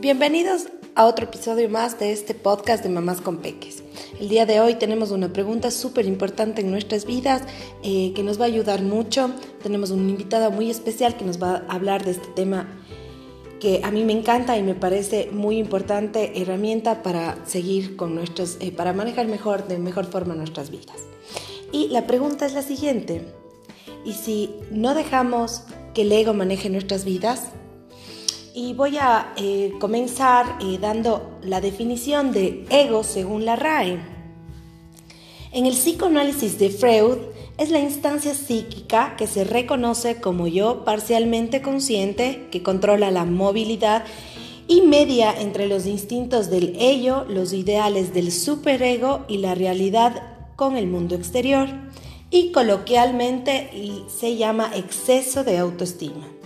Bienvenidos a otro episodio más de este podcast de Mamás con Peques. El día de hoy tenemos una pregunta súper importante en nuestras vidas eh, que nos va a ayudar mucho. Tenemos una invitada muy especial que nos va a hablar de este tema que a mí me encanta y me parece muy importante herramienta para seguir con nuestros, eh, para manejar mejor, de mejor forma nuestras vidas. Y la pregunta es la siguiente, ¿y si no dejamos que el ego maneje nuestras vidas? Y voy a eh, comenzar eh, dando la definición de ego según la RAE. En el psicoanálisis de Freud es la instancia psíquica que se reconoce como yo parcialmente consciente, que controla la movilidad y media entre los instintos del ello, los ideales del superego y la realidad con el mundo exterior. Y coloquialmente se llama exceso de autoestima.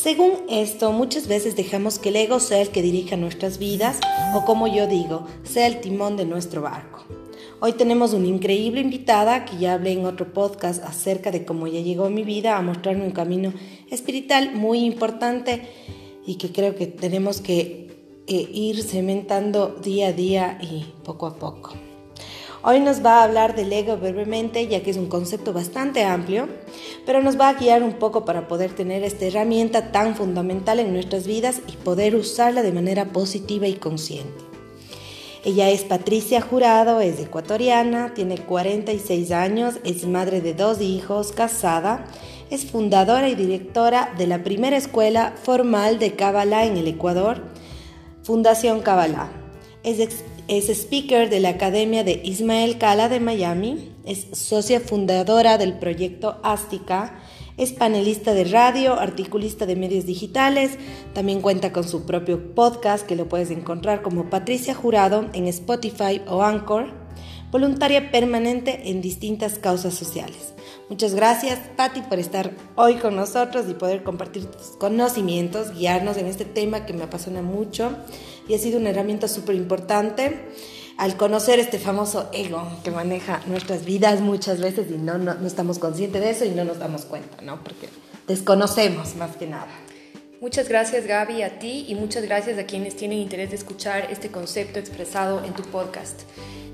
Según esto, muchas veces dejamos que el ego sea el que dirija nuestras vidas o como yo digo, sea el timón de nuestro barco. Hoy tenemos una increíble invitada que ya hablé en otro podcast acerca de cómo ella llegó a mi vida a mostrarme un camino espiritual muy importante y que creo que tenemos que eh, ir cementando día a día y poco a poco. Hoy nos va a hablar del ego brevemente, ya que es un concepto bastante amplio, pero nos va a guiar un poco para poder tener esta herramienta tan fundamental en nuestras vidas y poder usarla de manera positiva y consciente. Ella es Patricia Jurado, es ecuatoriana, tiene 46 años, es madre de dos hijos, casada, es fundadora y directora de la primera escuela formal de Kabbalah en el Ecuador, Fundación Kabbalah. Es speaker de la Academia de Ismael Cala de Miami, es socia fundadora del proyecto Ástica, es panelista de radio, articulista de medios digitales, también cuenta con su propio podcast que lo puedes encontrar como Patricia Jurado en Spotify o Anchor, voluntaria permanente en distintas causas sociales. Muchas gracias, Patti, por estar hoy con nosotros y poder compartir tus conocimientos, guiarnos en este tema que me apasiona mucho y ha sido una herramienta súper importante al conocer este famoso ego que maneja nuestras vidas muchas veces y no, no, estamos conscientes de eso y no nos damos cuenta, ¿no? Porque desconocemos más que nada. Muchas gracias Gaby a ti y muchas gracias a quienes tienen interés de escuchar este concepto expresado en tu podcast.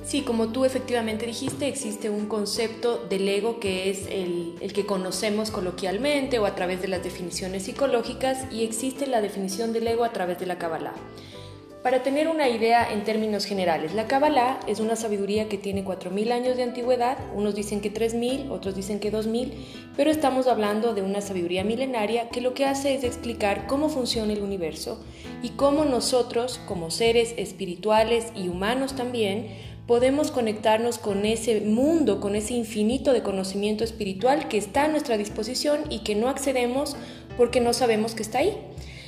Sí, como tú efectivamente dijiste, existe un concepto del ego que es el, el, que conocemos coloquialmente o a través de las definiciones psicológicas y existe la definición del ego a través de la Kabbalah. Para tener una idea en términos generales, la Kabbalah es una sabiduría que tiene 4.000 años de antigüedad, unos dicen que 3.000, otros dicen que 2.000, pero estamos hablando de una sabiduría milenaria que lo que hace es explicar cómo funciona el universo y cómo nosotros, como seres espirituales y humanos también, podemos conectarnos con ese mundo, con ese infinito de conocimiento espiritual que está a nuestra disposición y que no accedemos porque no sabemos que está ahí.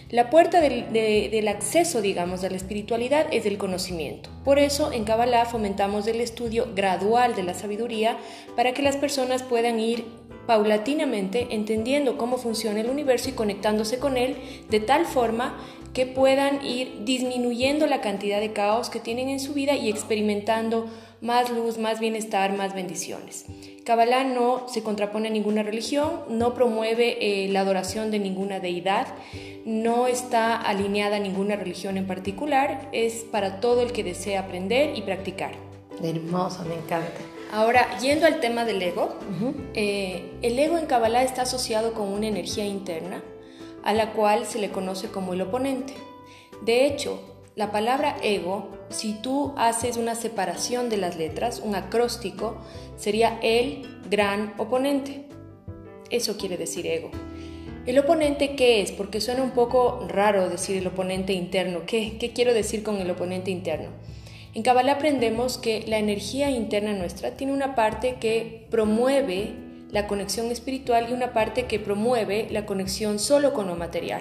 La puerta del, acceso, digamos, a la espiritualidad es el conocimiento. Por eso en Kabbalah fomentamos el estudio gradual de la sabiduría para que las personas puedan ir paulatinamente entendiendo cómo funciona el universo y conectándose con él de tal forma que puedan ir disminuyendo la cantidad de caos que tienen en su vida y experimentando más luz, más bienestar, más bendiciones. Kabbalah no se contrapone a ninguna religión, no promueve eh, la adoración de ninguna deidad, no está alineada a ninguna religión en particular, es para todo el que desea aprender y practicar. Hermoso, me encanta. Ahora, yendo al tema del ego, eh, el ego en Kabbalah está asociado con una energía interna a la cual se le conoce como el oponente. De hecho, la palabra ego, si tú haces una separación de las letras, un acróstico, sería el gran oponente. Eso quiere decir ego. ¿El oponente qué es? Porque suena un poco raro decir el oponente interno. ¿Qué, qué quiero decir con el oponente interno? En Kabbalah aprendemos que la energía interna nuestra tiene una parte que promueve la conexión espiritual y una parte que promueve la conexión solo con lo material.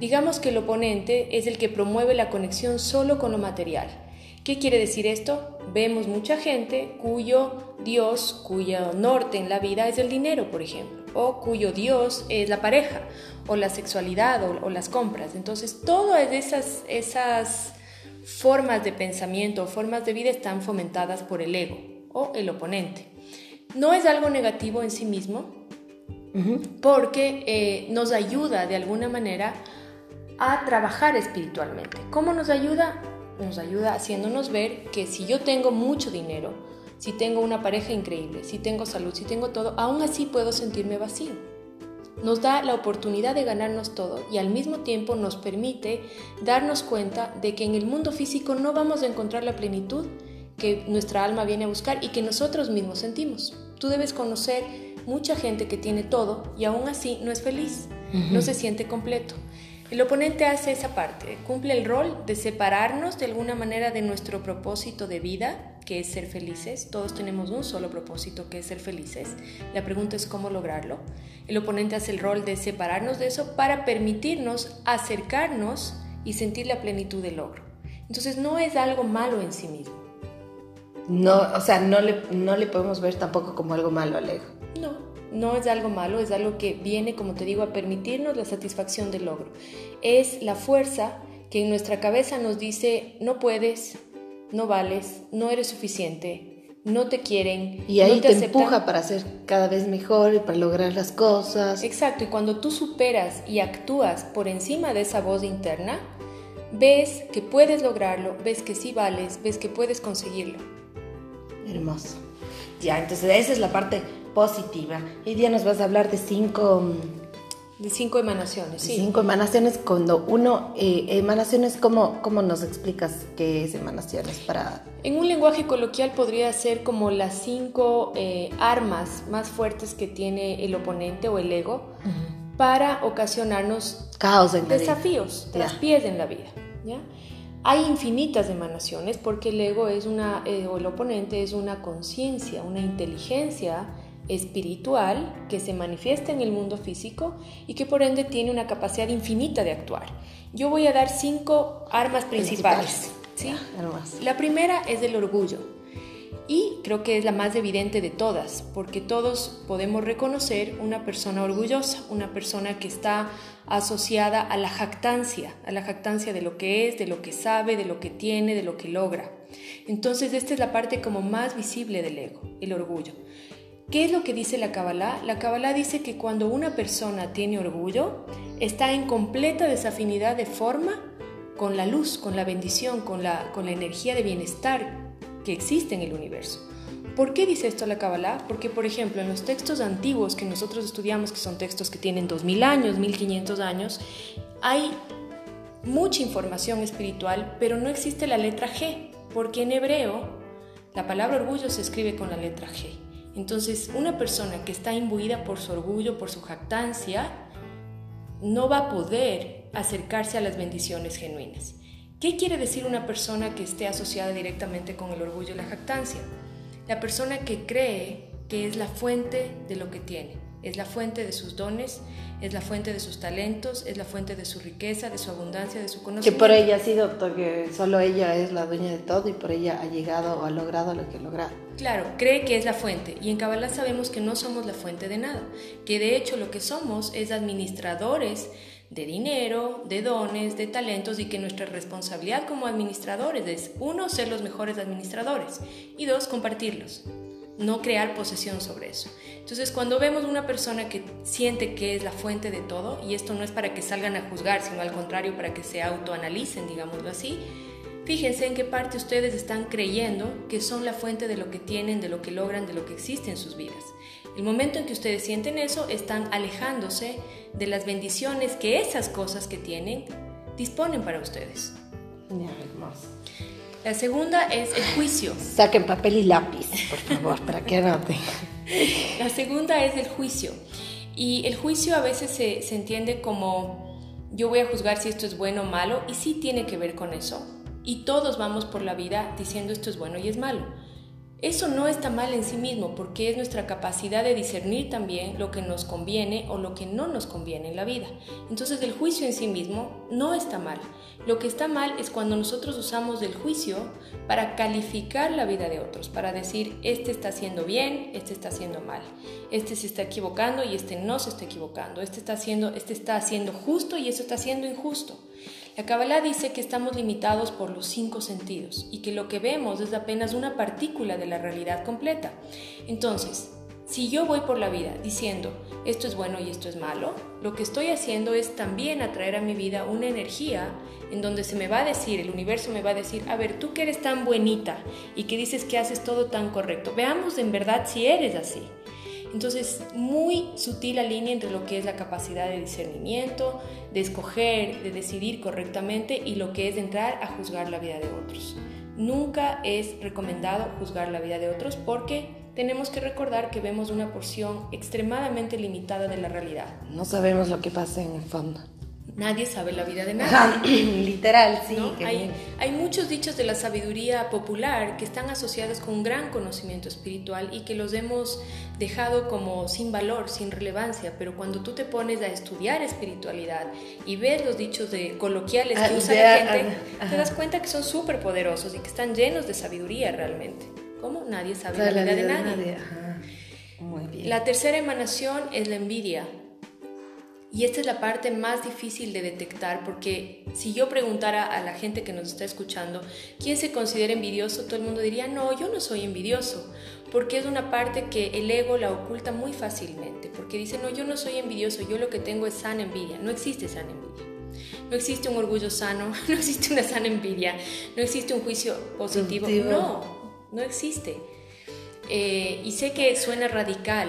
Digamos que el oponente es el que promueve la conexión solo con lo material. ¿Qué quiere decir esto? Vemos mucha gente cuyo Dios, cuyo norte en la vida es el dinero, por ejemplo, o cuyo Dios es la pareja, o la sexualidad, o, las compras. Entonces, todas esas, esas formas de pensamiento o formas de vida están fomentadas por el ego o el oponente. No es algo negativo en sí mismo, porque eh, nos ayuda de alguna manera a trabajar espiritualmente. ¿Cómo nos ayuda? Nos ayuda haciéndonos ver que si yo tengo mucho dinero, si tengo una pareja increíble, si tengo salud, si tengo todo, aún así puedo sentirme vacío. Nos da la oportunidad de ganarnos todo y al mismo tiempo nos permite darnos cuenta de que en el mundo físico no vamos a encontrar la plenitud que nuestra alma viene a buscar y que nosotros mismos sentimos. Tú debes conocer mucha gente que tiene todo y aún así no es feliz, no se siente completo. El oponente hace esa parte, cumple el rol de separarnos de alguna manera de nuestro propósito de vida, que es ser felices. Todos tenemos un solo propósito, que es ser felices. La pregunta es cómo lograrlo. El oponente hace el rol de separarnos de eso para permitirnos acercarnos y sentir la plenitud del logro. Entonces no es algo malo en sí mismo. No, o sea, no le, no le podemos ver tampoco como algo malo al ego. No, no es algo malo, es algo que viene, como te digo, a permitirnos la satisfacción del logro. Es la fuerza que en nuestra cabeza nos dice, no puedes, no vales, no eres suficiente, no te quieren. Y ahí no te, empuja para ser cada vez mejor y para lograr las cosas. Exacto, y cuando tú superas y actúas por encima de esa voz interna, ves que puedes lograrlo, ves que sí vales, ves que puedes conseguirlo. Hermoso. Ya, entonces esa es la parte positiva. Hoy día nos vas a hablar de cinco... De cinco emanaciones, sí. Cinco emanaciones cuando uno... Eh, emanaciones, ¿cómo, ¿cómo nos explicas qué es emanaciones para...? En un lenguaje coloquial podría ser como las cinco eh, armas más fuertes que tiene el oponente o el ego para ocasionarnos Caos en desafíos, traspiés en la vida. ¿ya? Hay infinitas emanaciones porque el ego es una, eh, o el oponente es una conciencia, una inteligencia espiritual que se manifiesta en el mundo físico y que por ende tiene una capacidad infinita de actuar. Yo voy a dar cinco armas principales. ¿sí? La primera es el orgullo y creo que es la más evidente de todas, porque todos podemos reconocer una persona orgullosa, una persona que está asociada a la jactancia, a la jactancia de lo que es, de lo que sabe, de lo que tiene, de lo que logra. Entonces, esta es la parte como más visible del ego, el orgullo. ¿Qué es lo que dice la Kabbalah? La Kabbalah dice que cuando una persona tiene orgullo, está en completa desafinidad de forma con la luz, con la bendición, con la, con la energía de bienestar que existe en el universo. ¿Por qué dice esto la Kabbalah? Porque, por ejemplo, en los textos antiguos que nosotros estudiamos, que son textos que tienen 2000 años, 1500 años, hay mucha información espiritual, pero no existe la letra G, porque en hebreo la palabra orgullo se escribe con la letra G. Entonces, una persona que está imbuida por su orgullo, por su jactancia, no va a poder acercarse a las bendiciones genuinas. ¿Qué quiere decir una persona que esté asociada directamente con el orgullo y la jactancia? La persona que cree que es la fuente de lo que tiene, es la fuente de sus dones, es la fuente de sus talentos, es la fuente de su riqueza, de su abundancia, de su conocimiento. Que por ella ha sido, porque solo ella es la dueña de todo y por ella ha llegado o ha logrado lo que ha logrado. Claro, cree que es la fuente y en Kabbalah sabemos que no somos la fuente de nada, que de hecho lo que somos es administradores de dinero, de dones, de talentos y que nuestra responsabilidad como administradores es, uno, ser los mejores administradores y dos, compartirlos, no crear posesión sobre eso. Entonces, cuando vemos una persona que siente que es la fuente de todo, y esto no es para que salgan a juzgar, sino al contrario, para que se autoanalicen, digámoslo así, Fíjense en qué parte ustedes están creyendo que son la fuente de lo que tienen, de lo que logran, de lo que existe en sus vidas. El momento en que ustedes sienten eso, están alejándose de las bendiciones que esas cosas que tienen disponen para ustedes. La segunda es el juicio. Saquen papel y lápiz, por favor, para que anoten. La segunda es el juicio. Y el juicio a veces se, se entiende como yo voy a juzgar si esto es bueno o malo, y sí tiene que ver con eso. Y todos vamos por la vida diciendo esto es bueno y es malo. Eso no está mal en sí mismo porque es nuestra capacidad de discernir también lo que nos conviene o lo que no nos conviene en la vida. Entonces el juicio en sí mismo no está mal. Lo que está mal es cuando nosotros usamos el juicio para calificar la vida de otros, para decir, este está haciendo bien, este está haciendo mal, este se está equivocando y este no se está equivocando, este está haciendo, este está haciendo justo y eso está haciendo injusto. La Kabbalah dice que estamos limitados por los cinco sentidos y que lo que vemos es apenas una partícula de la realidad completa. Entonces, Si yo voy por la vida diciendo esto es bueno y esto es malo, lo que estoy haciendo es también atraer a mi vida una energía en donde se me va a decir, el universo me va a decir, a ver, tú que eres tan buenita y que dices que haces todo tan correcto, veamos en verdad si eres así. Entonces, muy sutil la línea entre lo que es la capacidad de discernimiento, de escoger, de decidir correctamente y lo que es entrar a juzgar la vida de otros. Nunca es recomendado juzgar la vida de otros porque tenemos que recordar que vemos una porción extremadamente limitada de la realidad. No sabemos lo que pasa en el fondo. Nadie sabe la vida de nadie. Literal, sí. Hay, hay, muchos dichos de la sabiduría popular que están asociados con un gran conocimiento espiritual y que los hemos dejado como sin valor, sin relevancia, pero cuando tú te pones a estudiar espiritualidad y ves los dichos de coloquiales que ah, usa la gente, te das cuenta que son súper poderosos y que están llenos de sabiduría realmente. ¿Cómo? Nadie sabe la, vida, de nadie. Muy bien. La tercera emanación es la envidia. Y esta es la parte más difícil de detectar porque si yo preguntara a la gente que nos está escuchando quién se considera envidioso, todo el mundo diría, no, yo no soy envidioso, porque es una parte que el ego la oculta muy fácilmente, porque dice, no, yo no soy envidioso, yo lo que tengo es sana envidia, no existe sana envidia. No existe un orgullo sano, no existe una sana envidia, no existe un juicio positivo, no, no existe. Eh, y sé que suena radical,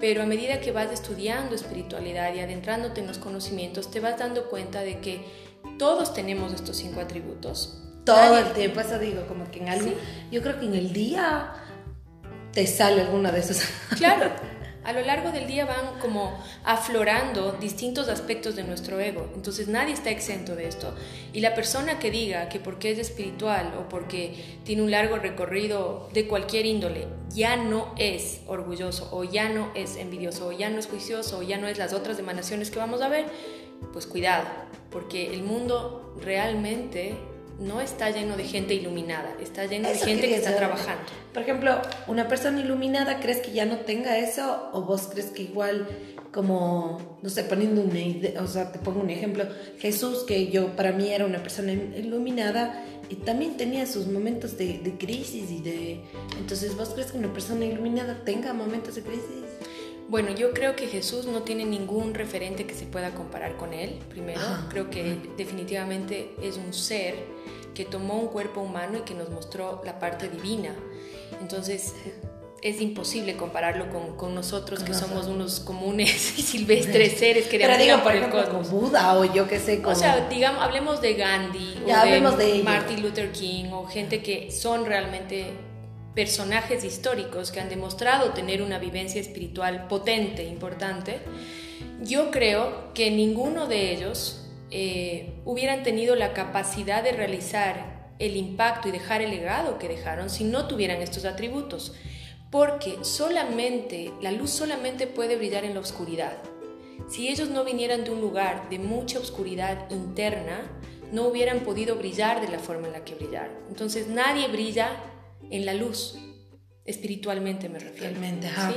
pero a medida que vas estudiando espiritualidad y adentrándote en los conocimientos, te vas dando cuenta de que todos tenemos estos cinco atributos. Todo el tiempo, eso digo, como que en algo, yo creo que en el día te sale alguna de esas. Claro, a lo largo del día van como aflorando distintos aspectos de nuestro ego. Entonces nadie está exento de esto. Y la persona que diga que porque es espiritual o porque tiene un largo recorrido de cualquier índole, ya no es orgulloso o ya no es envidioso o ya no es juicioso o ya no es las otras emanaciones que vamos a ver, pues cuidado, porque el mundo realmente no está lleno de gente iluminada, está lleno de gente que está trabajando. Por ejemplo, una persona iluminada, ¿crees que ya no tenga eso? ¿O vos crees que igual, como, no sé, poniendo una idea, o sea, te pongo un ejemplo, Jesús, que yo para mí era una persona iluminada y también tenía sus momentos de, de crisis y de... Entonces, ¿vos crees que una persona iluminada tenga momentos de crisis? Bueno, yo creo que Jesús no tiene ningún referente que se pueda comparar con él, primero. Ah, creo que definitivamente es un ser que tomó un cuerpo humano y que nos mostró la parte divina. Entonces, es imposible compararlo con, con nosotros que somos unos comunes y silvestres seres que Pero digo, por ejemplo, con Buda o yo qué sé. O sea, digamos, hablemos de Gandhi o de, Martin Luther King o gente que son realmente personajes históricos que han demostrado tener una vivencia espiritual potente, importante, yo creo que ninguno de ellos eh, hubieran tenido la capacidad de realizar el impacto y dejar el legado que dejaron si no tuvieran estos atributos, porque solamente la luz solamente puede brillar en la oscuridad. Si ellos no vinieran de un lugar de mucha oscuridad interna, no hubieran podido brillar de la forma en la que brillaron. Entonces nadie brilla en la luz, espiritualmente me refiero. ¿sí?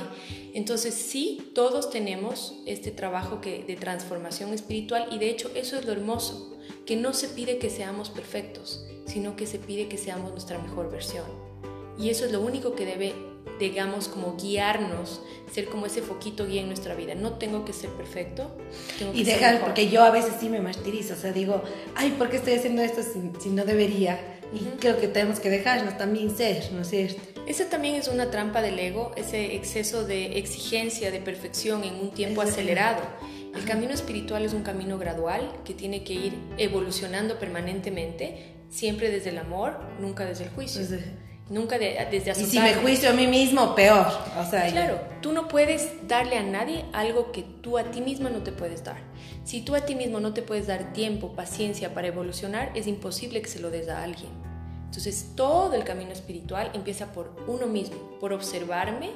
Entonces sí, todos tenemos este trabajo que, de transformación espiritual y de hecho eso es lo hermoso, que no se pide que seamos perfectos, sino que se pide que seamos nuestra mejor versión. Y eso es lo único que debe, digamos, como guiarnos, ser como ese foquito guía en nuestra vida. No tengo que ser perfecto. y dejar, porque yo a veces sí me martirizo, o sea, digo, ay, ¿por qué estoy haciendo esto si no debería? Y creo que tenemos que dejarnos también ser, ¿no es cierto? Esa también es una trampa del ego, ese exceso de exigencia, de perfección en un tiempo acelerado. El camino espiritual es un camino gradual que tiene que ir evolucionando permanentemente, siempre desde el amor, nunca desde el juicio. Nunca desde asustar. Y si me juicio a mí mismo, peor. O sea, claro, tú no puedes darle a nadie algo que tú a ti misma no te puedes dar. Si tú a ti mismo no te puedes dar tiempo, paciencia para evolucionar, es imposible que se lo des a alguien. Entonces, todo el camino espiritual empieza por uno mismo, por observarme,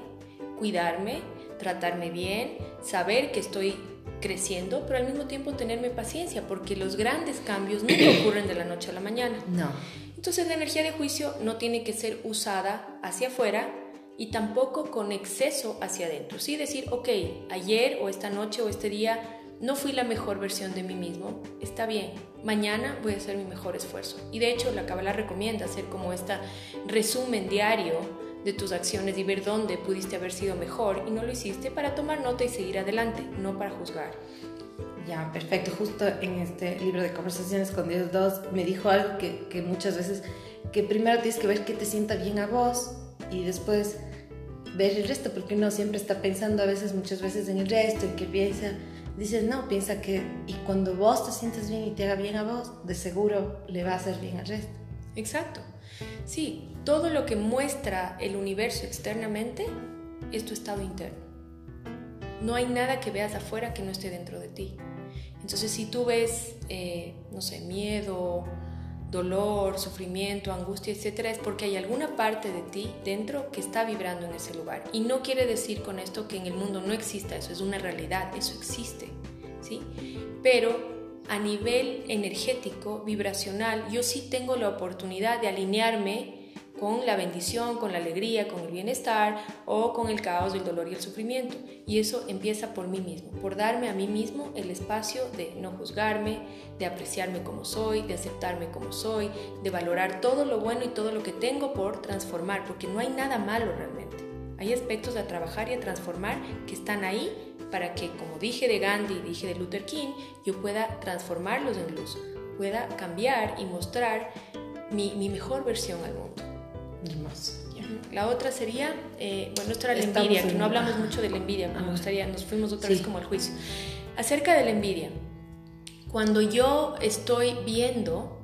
cuidarme, tratarme bien, saber que estoy creciendo, pero al mismo tiempo tenerme paciencia, porque los grandes cambios no ocurren de la noche a la mañana. No. Entonces la energía de juicio no tiene que ser usada hacia afuera y tampoco con exceso hacia adentro. Sí decir, ok, ayer o esta noche o este día no fui la mejor versión de mí mismo, está bien, mañana voy a hacer mi mejor esfuerzo. Y de hecho la Kabbalah recomienda hacer como este resumen diario de tus acciones y ver dónde pudiste haber sido mejor y no lo hiciste para tomar nota y seguir adelante, no para juzgar. Ya, perfecto. Justo en este libro de Conversaciones con Dios 2 me dijo algo que, muchas veces, que primero tienes que ver qué te sienta bien a vos y después ver el resto, porque uno siempre está pensando a veces, muchas veces en el resto, en qué piensa. Dices, no, piensa que, y cuando vos te sientes bien y te haga bien a vos, de seguro le va a hacer bien al resto. Exacto. Sí, todo lo que muestra el universo externamente es tu estado interno. No hay nada que veas afuera que no esté dentro de ti. Entonces, si tú ves, eh, no sé, miedo, dolor, sufrimiento, angustia, etcétera, es porque hay alguna parte de ti dentro que está vibrando en ese lugar. Y no quiere decir con esto que en el mundo no exista eso, es una realidad, eso existe, ¿sí? Pero a nivel energético, vibracional, yo sí tengo la oportunidad de alinearme con la bendición, con la alegría, con el bienestar o con el caos, el dolor y el sufrimiento. Y eso empieza por mí mismo, por darme a mí mismo el espacio de no juzgarme, de apreciarme como soy, de aceptarme como soy, de valorar todo lo bueno y todo lo que tengo por transformar, porque no hay nada malo realmente. Hay aspectos a trabajar y a transformar que están ahí para que, como dije de Gandhi y dije de Luther King, yo pueda transformarlos en luz, pueda cambiar y mostrar mi, mi mejor versión al mundo. La otra sería, eh, bueno, esto era la envidia, que no hablamos mucho de la envidia, me gustaría, nos fuimos otra vez como al juicio. Acerca de la envidia, cuando yo estoy viendo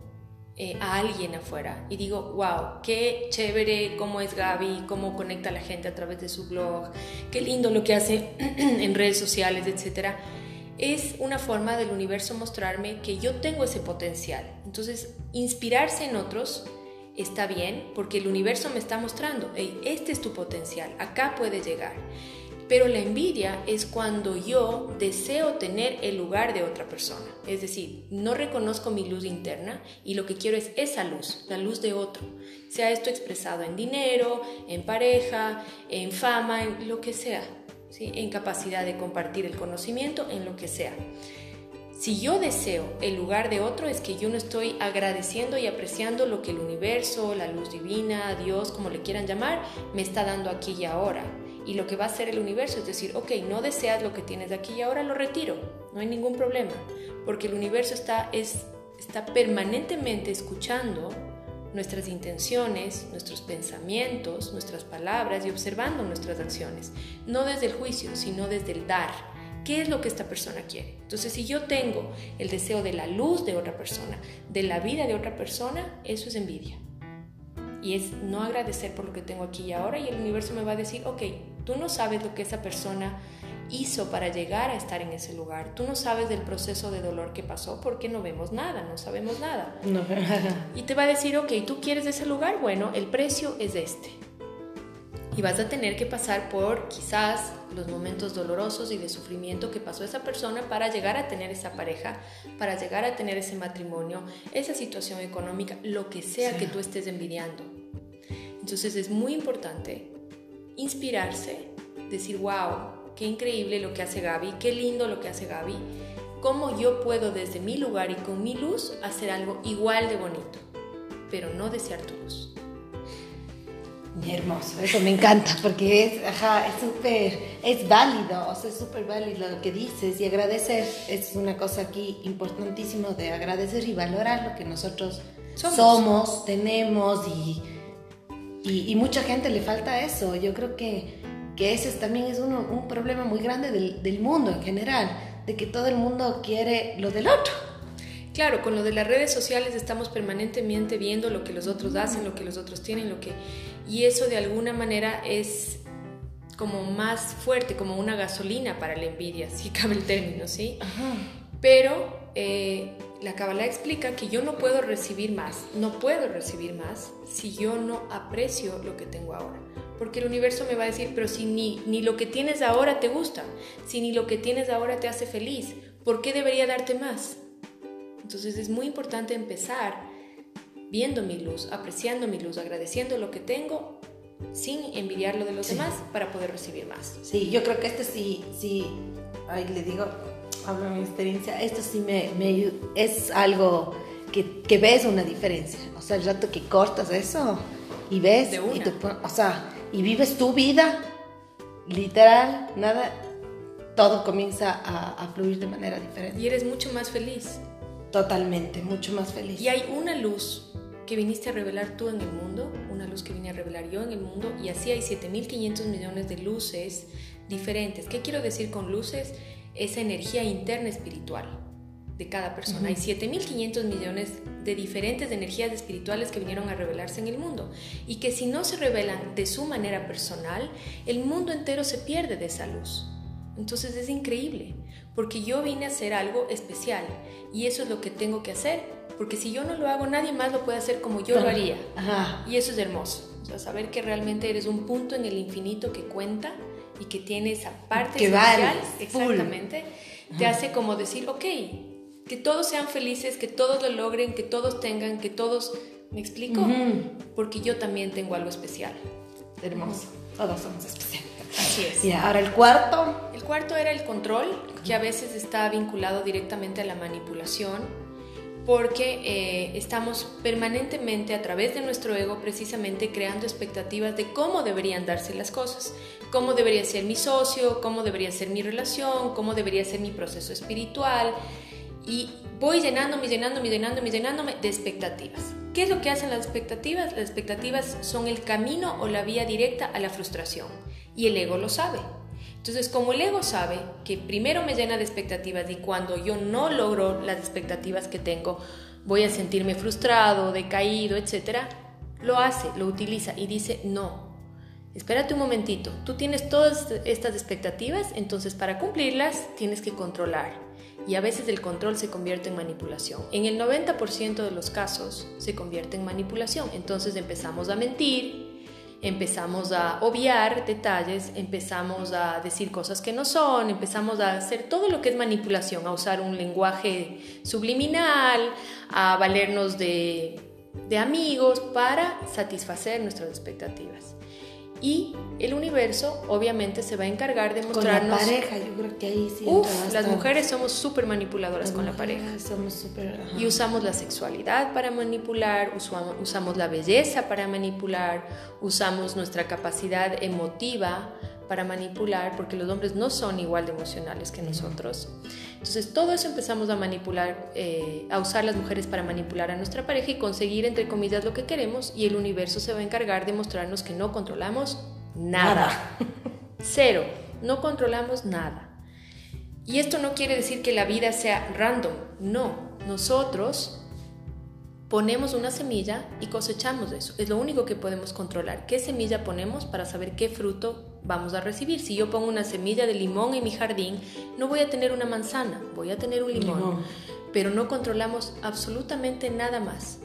eh, a alguien afuera y digo, wow, qué chévere cómo es Gaby, cómo conecta a la gente a través de su blog, qué lindo lo que hace en redes sociales, etcétera, es una forma del universo mostrarme que yo tengo ese potencial. Entonces, inspirarse en otros está bien porque el universo me está mostrando, hey, este es tu potencial, acá puedes llegar. Pero la envidia es cuando yo deseo tener el lugar de otra persona. Es decir, no reconozco mi luz interna y lo que quiero es esa luz, la luz de otro. Sea esto expresado en dinero, en pareja, en fama, en lo que sea. ¿sí? En capacidad de compartir el conocimiento, en lo que sea. Si yo deseo el lugar de otro es que yo no estoy agradeciendo y apreciando lo que el universo, la luz divina, Dios, como le quieran llamar, me está dando aquí y ahora. Y lo que va a hacer el universo es decir, ok, no deseas lo que tienes de aquí y ahora, lo retiro, no hay ningún problema, porque el universo está, es, está permanentemente escuchando nuestras intenciones, nuestros pensamientos, nuestras palabras y observando nuestras acciones, no desde el juicio, sino desde el dar ¿Qué es lo que esta persona quiere? Entonces, si yo tengo el deseo de la luz de otra persona, de la vida de otra persona, eso es envidia. Y es no agradecer por lo que tengo aquí y ahora y el universo me va a decir, ok, tú no sabes lo que esa persona hizo para llegar a estar en ese lugar. Tú no sabes del proceso de dolor que pasó porque no vemos nada, no sabemos nada. No. y te va a decir, ok, tú quieres ese lugar, bueno, el precio es este y vas a tener que pasar por quizás los momentos dolorosos y de sufrimiento que pasó esa persona para llegar a tener esa pareja, para llegar a tener ese matrimonio, esa situación económica, lo que sea que tú estés envidiando. Entonces es muy importante inspirarse, decir, wow, qué increíble lo que hace Gaby, qué lindo lo que hace Gaby, cómo yo puedo desde mi lugar y con mi luz hacer algo igual de bonito, pero no desear tu luz. Hermoso, eso me encanta porque es, ajá, es súper, es válido, o sea, es súper válido lo que dices y agradecer es una cosa aquí importantísimo de agradecer y valorar lo que nosotros somos, tenemos y, y, mucha gente le falta eso. Yo creo que, que ese también es uno, un problema muy grande del, del mundo en general, de que todo el mundo quiere lo del otro. Claro, con lo de las redes sociales estamos permanentemente viendo lo que los otros hacen, lo que los otros tienen, lo que y eso de alguna manera es como más fuerte, como una gasolina para la envidia, si cabe el término, ¿sí? Pero eh, la Kabbalah explica que yo no puedo recibir más, no puedo recibir más si yo no aprecio lo que tengo ahora. Porque el universo me va a decir, pero si ni, ni lo que tienes ahora te gusta, si ni lo que tienes ahora te hace feliz, ¿por qué debería darte más? Entonces es muy importante empezar viendo mi luz, apreciando mi luz, agradeciendo lo que tengo sin envidiar lo de los demás para poder recibir más. Sí, yo creo que esto sí, sí, ahí le digo, hablo de mi experiencia, esto sí me, me es algo que, que, ves una diferencia. O sea, el rato que cortas eso y ves, y o sea, y vives tu vida, literal, nada, todo comienza a, a fluir de manera diferente. Y eres mucho más feliz. Totalmente, mucho más feliz. Y hay una luz que viniste a revelar tú en el mundo, una luz que vine a revelar yo en el mundo, y así hay 7.500 millones de luces diferentes. ¿Qué quiero decir con luces? Esa energía interna espiritual de cada persona. Hay 7.500 millones de diferentes energías espirituales que vinieron a revelarse en el mundo y que si no se revelan de su manera personal, el mundo entero se pierde de esa luz. Entonces es increíble, porque yo vine a hacer algo especial y eso es lo que tengo que hacer, porque si yo no lo hago, nadie más lo puede hacer como yo lo haría. Y eso es hermoso, o sea, saber que realmente eres un punto en el infinito que cuenta y que tiene esa parte que esencial, exactamente, te hace como decir, ok, que todos sean felices, que todos lo logren, que todos tengan, que todos, ¿me explico? Porque yo también tengo algo especial. Hermoso, todos somos especiales. Así es. Y ahora el cuarto. El cuarto era el control, que a veces está vinculado directamente a la manipulación, porque eh, estamos permanentemente a través de nuestro ego precisamente creando expectativas de cómo deberían darse las cosas, cómo debería ser mi socio, cómo debería ser mi relación, cómo debería ser mi proceso espiritual, y voy llenándome, llenándome, llenándome, llenándome de expectativas. ¿Qué es lo que hacen las expectativas? Las expectativas son el camino o la vía directa a la frustración y el ego lo sabe. Entonces, como el ego sabe que primero me llena de expectativas y cuando yo no logro las expectativas que tengo, voy a sentirme frustrado, decaído, etc., lo hace, lo utiliza y dice, no, espérate un momentito, tú tienes todas estas expectativas, entonces para cumplirlas tienes que controlar. Y a veces el control se convierte en manipulación. En el 90% de los casos se convierte en manipulación. Entonces empezamos a mentir, empezamos a obviar detalles, empezamos a decir cosas que no son, empezamos a hacer todo lo que es manipulación, a usar un lenguaje subliminal, a valernos de, de amigos para satisfacer nuestras expectativas. Y el universo obviamente se va a encargar de mostrarnos... Con la pareja, yo creo que ahí sí... Uf, las mujeres somos súper manipuladoras con la pareja. Somos súper... Y usamos la sexualidad para manipular, usamos la belleza para manipular, usamos nuestra capacidad emotiva para manipular, porque los hombres no son igual de emocionales que nosotros. Entonces todo eso empezamos a manipular, eh, a usar las mujeres para manipular a nuestra pareja y conseguir, entre comillas, lo que queremos y el universo se va a encargar de mostrarnos que no controlamos nada. nada. Cero, no controlamos nada. Y esto no quiere decir que la vida sea random, no. Nosotros ponemos una semilla y cosechamos eso. Es lo único que podemos controlar. ¿Qué semilla ponemos para saber qué fruto vamos a recibir? Si yo pongo una semilla de limón en mi jardín, no voy a tener una manzana, voy a tener un limón. Pero no controlamos absolutamente nada más.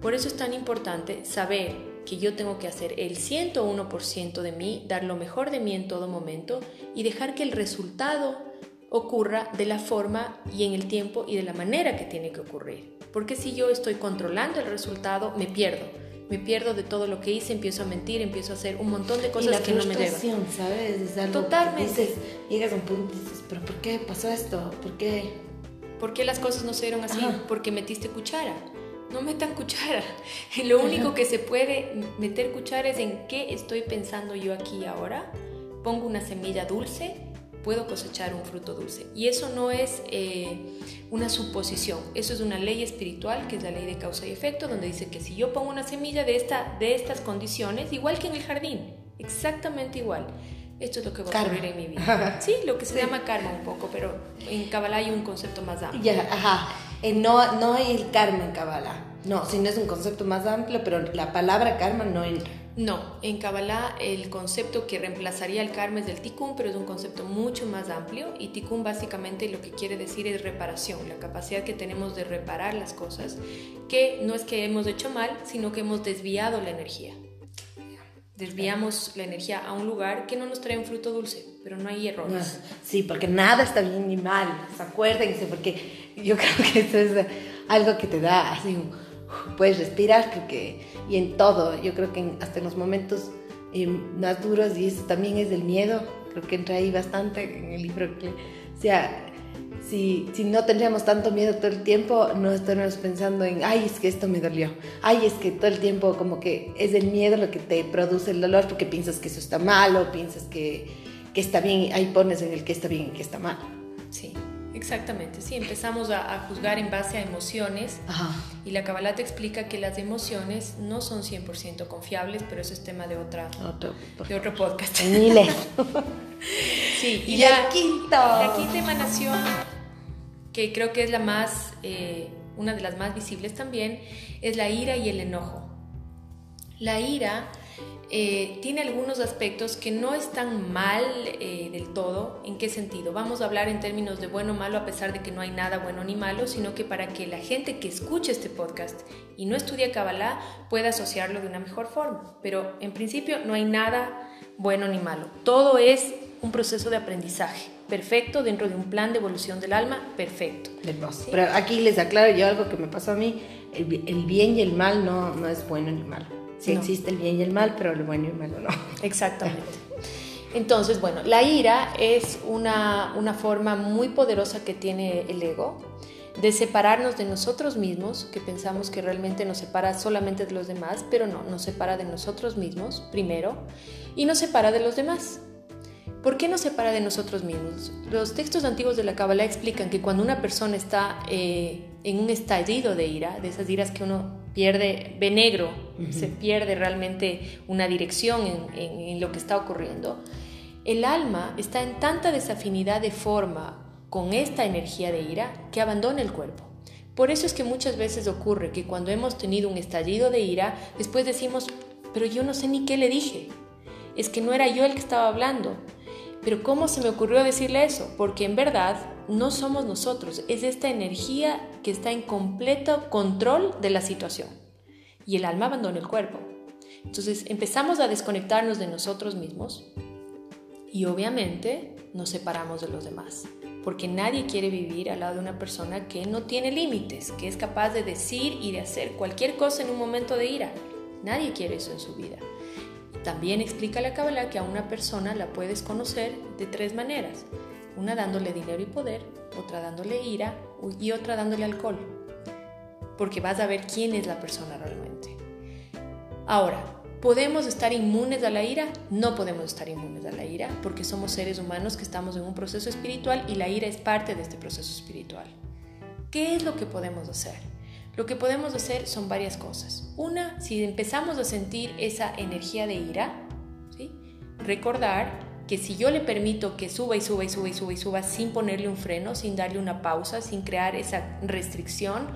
Por eso es tan importante saber que yo tengo que hacer el 101% de mí, dar lo mejor de mí en todo momento y dejar que el resultado ocurra de la forma y en el tiempo y de la manera que tiene que ocurrir. Porque si yo estoy controlando el resultado, me pierdo. Me pierdo de todo lo que hice, empiezo a mentir, empiezo a hacer un montón de cosas que no me llevan. ¿sabes? Es algo Totalmente. llegas a un punto y dices, ¿pero por qué pasó esto? ¿Por qué? ¿Por qué las cosas no se dieron así? Porque metiste cuchara. No metan cuchara. Lo único que se puede meter cuchara es en qué estoy pensando yo aquí ahora. Pongo una semilla dulce puedo cosechar un fruto dulce. Y eso no es eh, una suposición, eso es una ley espiritual, que es la ley de causa y efecto, donde dice que si yo pongo una semilla de, esta, de estas condiciones, igual que en el jardín, exactamente igual, esto es lo que va a ocurrir en mi vida. Sí, lo que se llama karma un poco, pero en Kabbalah hay un concepto más amplio. Ya, ajá. Eh, no, no hay el karma en Kabbalah. No, si no es un concepto más amplio, pero la palabra karma no entra. No, en Kabbalah el concepto que reemplazaría el karma es del tikkun, pero es un concepto mucho más amplio y tikkun básicamente lo que quiere decir es reparación, la capacidad que tenemos de reparar las cosas, que no es que hemos hecho mal, sino que hemos desviado la energía. Desviamos la energía a un lugar que no nos trae un fruto dulce, pero no hay errores. Sí, porque nada está bien ni mal, acuérdense, porque yo creo que eso es algo que te da así un puedes respirar, porque, y en todo, yo creo que hasta en los momentos eh, más duros, y eso también es del miedo, creo que entra ahí bastante en el libro, que, o sea, si, si no tendríamos tanto miedo todo el tiempo, no estaríamos pensando en, ay, es que esto me dolió. Ay, es que todo el tiempo como que es el miedo lo que te produce el dolor porque piensas que eso está mal o piensas que, que está bien. Ahí pones en el que está bien y que está mal. Sí. Exactamente, sí, empezamos a, juzgar en base a emociones y la Kabbalah te explica que las emociones no son 100% confiables, pero eso es tema de, otra, otro, de otro podcast. sí, y, la, quinta. la quinta emanación, que creo que es la más, eh, una de las más visibles también, es la ira y el enojo. La ira eh, tiene algunos aspectos que no están mal eh, del todo. ¿En qué sentido? Vamos a hablar en términos de bueno o malo a pesar de que no hay nada bueno ni malo, sino que para que la gente que escuche este podcast y no estudia Kabbalah pueda asociarlo de una mejor forma. Pero en principio no hay nada bueno ni malo. Todo es un proceso de aprendizaje. Perfecto, dentro de un plan de evolución del alma, perfecto. Pero aquí les aclaro yo algo que me pasó a mí, el, bien y el mal no, no es bueno ni malo. Sí existe el bien y el mal, pero el bueno y el malo no. Exactamente. Entonces, bueno, la ira es una, una forma muy poderosa que tiene el ego de separarnos de nosotros mismos, que pensamos que realmente nos separa solamente de los demás, pero no, nos separa de nosotros mismos primero y nos separa de los demás. ¿Por qué nos separa de nosotros mismos? Los textos antiguos de la Kabbalah explican que cuando una persona está eh, en un estallido de ira, de esas iras que uno pierde, ve negro, se pierde realmente una dirección en, lo que está ocurriendo, el alma está en tanta desafinidad de forma con esta energía de ira que abandona el cuerpo. Por eso es que muchas veces ocurre que cuando hemos tenido un estallido de ira, después decimos, pero yo no sé ni qué le dije. Es que no era yo el que estaba hablando. Pero ¿cómo se me ocurrió decirle eso? Porque en verdad no somos nosotros, es esta energía que está en completo control de la situación. Y el alma abandona el cuerpo. Entonces empezamos a desconectarnos de nosotros mismos y obviamente nos separamos de los demás. Porque nadie quiere vivir al lado de una persona que no tiene límites, que es capaz de decir y de hacer cualquier cosa en un momento de ira. Nadie quiere eso en su vida. También explica la Kabbalah que a una persona la puedes conocer de tres maneras. Una dándole dinero y poder, otra dándole ira y otra dándole alcohol. Porque vas a ver quién es la persona realmente. Ahora, ¿podemos estar inmunes a la ira? No podemos estar inmunes a la ira porque somos seres humanos que estamos en un proceso espiritual y la ira es parte de este proceso espiritual. ¿Qué es lo que podemos hacer? Lo que podemos hacer son varias cosas. Una, si empezamos a sentir esa energía de ira, ¿sí? recordar que si yo le permito que suba y suba y suba y suba y suba sin ponerle un freno, sin darle una pausa, sin crear esa restricción,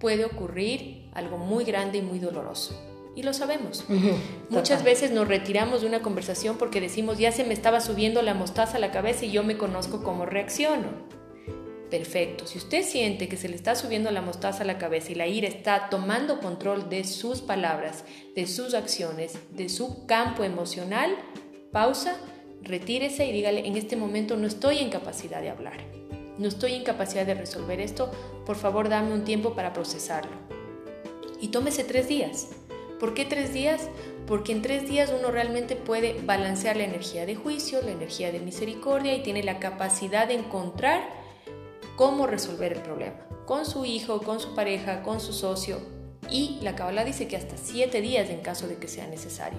puede ocurrir algo muy grande y muy doloroso. Y lo sabemos. Muchas veces nos retiramos de una conversación porque decimos, ya se me estaba subiendo la mostaza a la cabeza y yo me conozco cómo reacciono. Perfecto. Si usted siente que se le está subiendo la mostaza a la cabeza y la ira está tomando control de sus palabras, de sus acciones, de su campo emocional, pausa, retírese y dígale, en este momento no estoy en capacidad de hablar. No estoy en capacidad de resolver esto. Por favor, dame un tiempo para procesarlo. Y tómese tres días. ¿Por qué tres días? Porque en tres días uno realmente puede balancear la energía de juicio, la energía de misericordia y tiene la capacidad de encontrar cómo resolver el problema, con su hijo, con su pareja, con su socio. Y la Kabbalah dice que hasta siete días en caso de que sea necesario.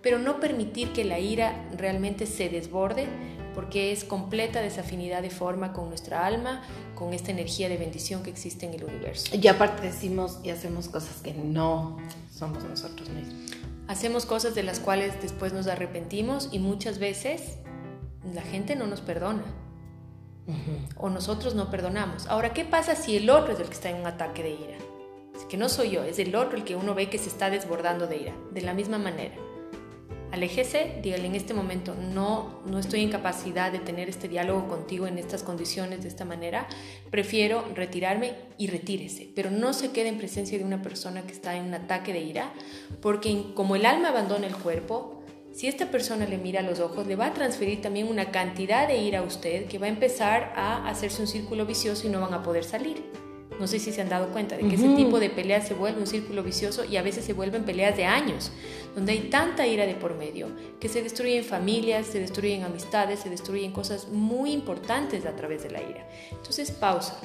Pero no permitir que la ira realmente se desborde porque es completa desafinidad de forma con nuestra alma, con esta energía de bendición que existe en el universo. Y aparte decimos y hacemos cosas que no somos nosotros mismos. Hacemos cosas de las cuales después nos arrepentimos y muchas veces la gente no nos perdona o nosotros no perdonamos. Ahora, ¿qué pasa si el otro es el que está en un ataque de ira? Que no soy yo, es el otro el que uno ve que se está desbordando de ira. De la misma manera. Aléjese, dígale en este momento, no, no estoy en capacidad de tener este diálogo contigo en estas condiciones, de esta manera. Prefiero retirarme y retírese. Pero no se quede en presencia de una persona que está en un ataque de ira, porque como el alma abandona el cuerpo, si esta persona le mira a los ojos, le va a transferir también una cantidad de ira a usted que va a empezar a hacerse un círculo vicioso y no van a poder salir. No sé si se han dado cuenta de que ese tipo de peleas se vuelve un círculo vicioso y a veces se vuelven peleas de años, donde hay tanta ira de por medio que se destruyen familias, se destruyen amistades, se destruyen cosas muy importantes a través de la ira. Entonces, pausa.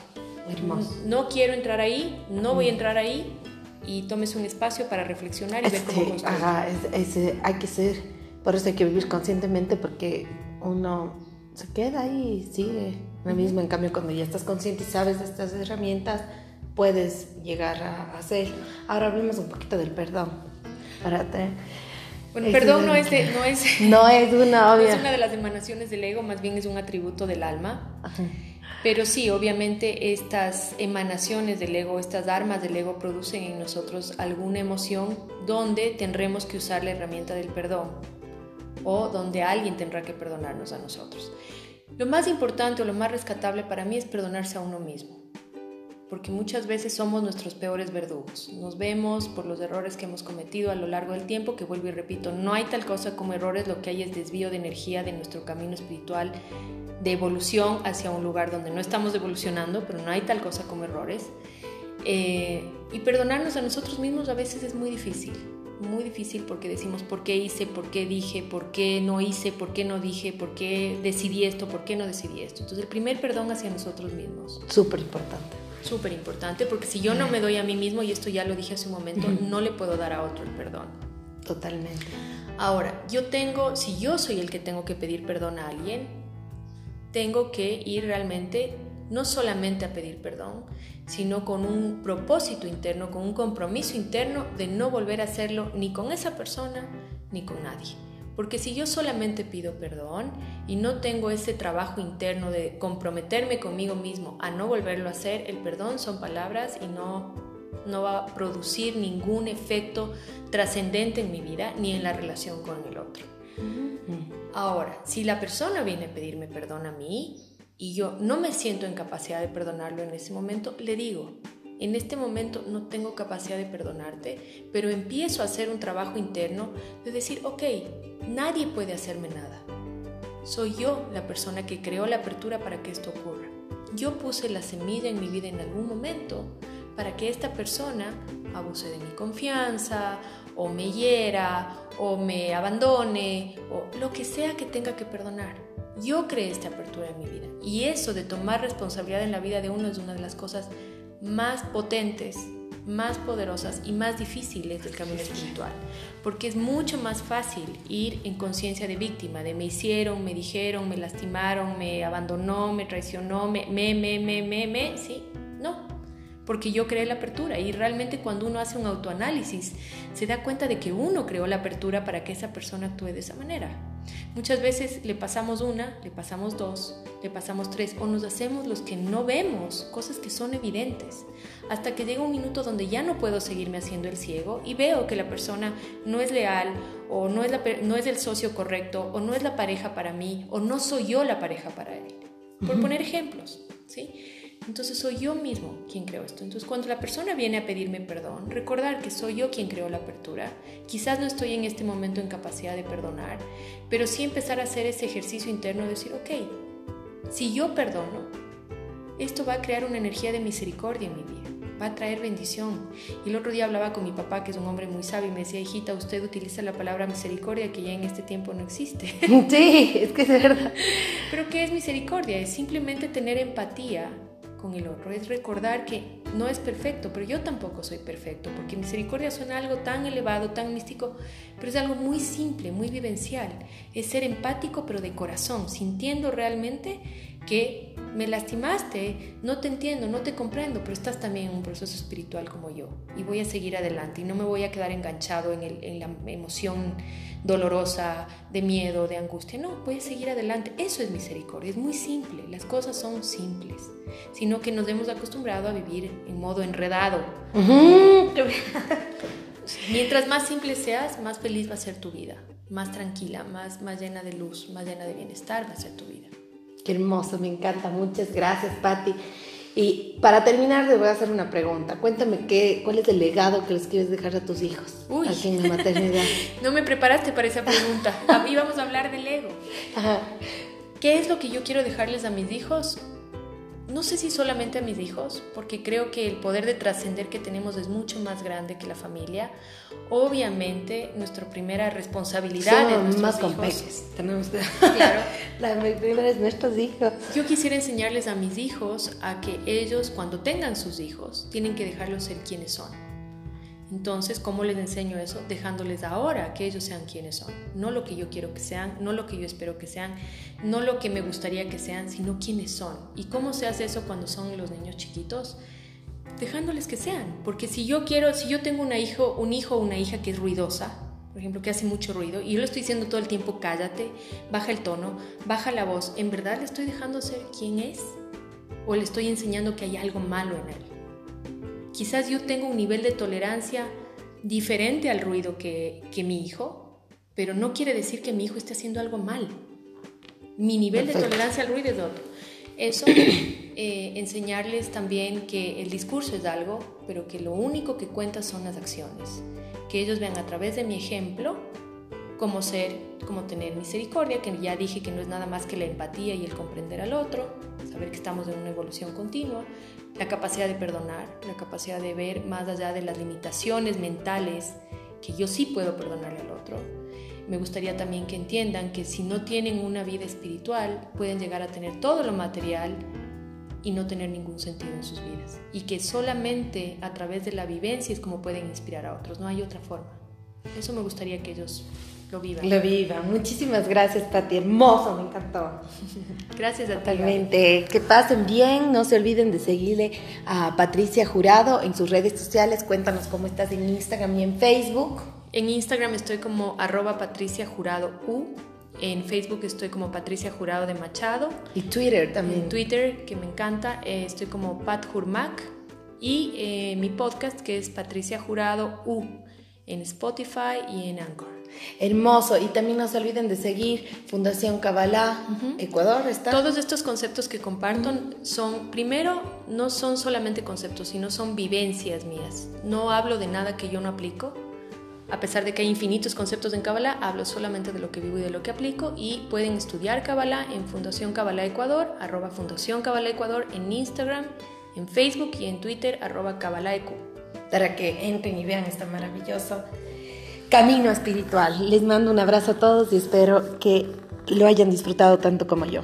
Hermoso. No quiero entrar ahí, no voy a entrar ahí y tomes un espacio para reflexionar y ver cómo construir. Ajá, hay que ser, por eso hay que vivir conscientemente porque uno se queda ahí y sigue lo mismo. En cambio, cuando ya estás consciente y sabes de estas herramientas, puedes llegar a hacer. Ahora hablemos un poquito del perdón. Para bueno, perdón no es, no es, no es una obvia. No es una de las emanaciones del ego, más bien es un atributo del alma. Pero sí, obviamente estas emanaciones del ego, estas armas del ego producen en nosotros alguna emoción donde tendremos que usar la herramienta del perdón o donde alguien tendrá que perdonarnos a nosotros. Lo más importante o lo más rescatable para mí es perdonarse a uno mismo, porque muchas veces somos nuestros peores verdugos. Nos vemos por los errores que hemos cometido a lo largo del tiempo, que vuelvo y repito, no hay tal cosa como errores, lo que hay es desvío de energía de nuestro camino espiritual, de evolución hacia un lugar donde no estamos evolucionando, pero no hay tal cosa como errores. Eh, y perdonarnos a nosotros mismos a veces es muy difícil muy difícil porque decimos por qué hice, por qué dije, por qué no hice, por qué no dije, por qué decidí esto, por qué no decidí esto. Entonces el primer perdón hacia nosotros mismos. Súper importante. Súper importante porque si yo no me doy a mí mismo, y esto ya lo dije hace un momento, no le puedo dar a otro el perdón. Totalmente. Ahora, yo tengo, si yo soy el que tengo que pedir perdón a alguien, tengo que ir realmente no solamente a pedir perdón, sino con un propósito interno, con un compromiso interno de no volver a hacerlo ni con esa persona ni con nadie. Porque si yo solamente pido perdón y no tengo ese trabajo interno de comprometerme conmigo mismo a no volverlo a hacer, el perdón son palabras y no, no va a producir ningún efecto trascendente en mi vida ni en la relación con el otro. Ahora, si la persona viene a pedirme perdón a mí, y yo no me siento en capacidad de perdonarlo en ese momento, le digo, en este momento no tengo capacidad de perdonarte, pero empiezo a hacer un trabajo interno de decir, ok, nadie puede hacerme nada. Soy yo la persona que creó la apertura para que esto ocurra. Yo puse la semilla en mi vida en algún momento para que esta persona abuse de mi confianza o me hiera o me abandone o lo que sea que tenga que perdonar. Yo creé esta apertura en mi vida. Y eso de tomar responsabilidad en la vida de uno es una de las cosas más potentes, más poderosas y más difíciles del camino espiritual, porque es mucho más fácil ir en conciencia de víctima, de me hicieron, me dijeron, me lastimaron, me abandonó, me traicionó, me, me, me, me, me, me, sí, porque yo creé la apertura y realmente cuando uno hace un autoanálisis se da cuenta de que uno creó la apertura para que esa persona actúe de esa manera. Muchas veces le pasamos una, le pasamos dos, le pasamos tres o nos hacemos los que no vemos, cosas que son evidentes, hasta que llega un minuto donde ya no puedo seguirme haciendo el ciego y veo que la persona no es leal o no es, no es el socio correcto o no es la pareja para mí o no soy yo la pareja para él. Por poner ejemplos, ¿sí? Entonces soy yo mismo quien creó esto. Entonces cuando la persona viene a pedirme perdón, recordar que soy yo quien creó la apertura. Quizás no estoy en este momento en capacidad de perdonar, pero sí empezar a hacer ese ejercicio interno de decir, ok, si yo perdono, esto va a crear una energía de misericordia en mi vida, va a traer bendición. Y el otro día hablaba con mi papá, que es un hombre muy sabio, y me decía, hijita, usted utiliza la palabra misericordia que ya en este tiempo no existe. Sí, es que es verdad. Pero ¿qué es misericordia? Es simplemente tener empatía con el otro, es recordar que no es perfecto, pero yo tampoco soy perfecto, porque misericordia suena algo tan elevado, tan místico, pero es algo muy simple, muy vivencial, es ser empático pero de corazón, sintiendo realmente que me lastimaste, no te entiendo, no te comprendo, pero estás también en un proceso espiritual como yo y voy a seguir adelante y no me voy a quedar enganchado en, el, en la emoción dolorosa, de miedo, de angustia. No, voy a seguir adelante. Eso es misericordia, es muy simple, las cosas son simples, sino que nos hemos acostumbrado a vivir en modo enredado. Mientras más simple seas, más feliz va a ser tu vida, más tranquila, más, más llena de luz, más llena de bienestar va a ser tu vida. Qué hermoso, me encanta. Muchas gracias, Patti. Y para terminar, te voy a hacer una pregunta. Cuéntame qué, cuál es el legado que les quieres dejar a tus hijos Uy. aquí en la maternidad. no me preparaste para esa pregunta. Íbamos a hablar del ego. ¿Qué es lo que yo quiero dejarles a mis hijos? No sé si solamente a mis hijos, porque creo que el poder de trascender que tenemos es mucho más grande que la familia. Obviamente, nuestra primera responsabilidad Somos es más nuestros con hijos. Tenemos Claro. La primera es nuestros hijos. Yo quisiera enseñarles a mis hijos a que ellos, cuando tengan sus hijos, tienen que dejarlos ser quienes son. Entonces, ¿cómo les enseño eso? Dejándoles ahora que ellos sean quienes son. No lo que yo quiero que sean, no lo que yo espero que sean, no lo que me gustaría que sean, sino quienes son. ¿Y cómo se hace eso cuando son los niños chiquitos? Dejándoles que sean. Porque si yo quiero, si yo tengo una hijo, un hijo o una hija que es ruidosa, por ejemplo, que hace mucho ruido, y yo le estoy diciendo todo el tiempo, cállate, baja el tono, baja la voz, ¿en verdad le estoy dejando ser quien es? ¿O le estoy enseñando que hay algo malo en él? Quizás yo tengo un nivel de tolerancia diferente al ruido que, que mi hijo, pero no quiere decir que mi hijo esté haciendo algo mal. Mi nivel de tolerancia al ruido es otro. Eso, eh, enseñarles también que el discurso es algo, pero que lo único que cuenta son las acciones. Que ellos vean a través de mi ejemplo cómo ser, cómo tener misericordia, que ya dije que no es nada más que la empatía y el comprender al otro, saber que estamos en una evolución continua, la capacidad de perdonar, la capacidad de ver más allá de las limitaciones mentales, que yo sí puedo perdonarle al otro. Me gustaría también que entiendan que si no tienen una vida espiritual, pueden llegar a tener todo lo material y no tener ningún sentido en sus vidas. Y que solamente a través de la vivencia es como pueden inspirar a otros, no hay otra forma. Eso me gustaría que ellos lo vivan. Lo viva. Muchísimas gracias, Pati. Hermoso, me encantó. Gracias a ti. Totalmente. Que pasen bien. No se olviden de seguirle a Patricia Jurado en sus redes sociales. Cuéntanos cómo estás en Instagram y en Facebook. En Instagram estoy como arroba Patricia Jurado U. En Facebook estoy como Patricia Jurado de Machado. Y Twitter también. En Twitter, que me encanta, eh, estoy como Pat Jurmac. Y eh, mi podcast, que es Patricia Jurado U. En Spotify y en Anchor. Hermoso. Y también no se olviden de seguir Fundación Kabbalah Ecuador. ¿está? Todos estos conceptos que comparto son, primero, no son solamente conceptos, sino son vivencias mías. No hablo de nada que yo no aplico. A pesar de que hay infinitos conceptos en Kabbalah, hablo solamente de lo que vivo y de lo que aplico. Y pueden estudiar Kabbalah en Fundación Kabbalah Ecuador, arroba Fundación Kabbalah Ecuador en Instagram, en Facebook y en Twitter, arroba Kabbalah Ecu. Para que entren y vean este maravilloso camino espiritual. Les mando un abrazo a todos y espero que lo hayan disfrutado tanto como yo.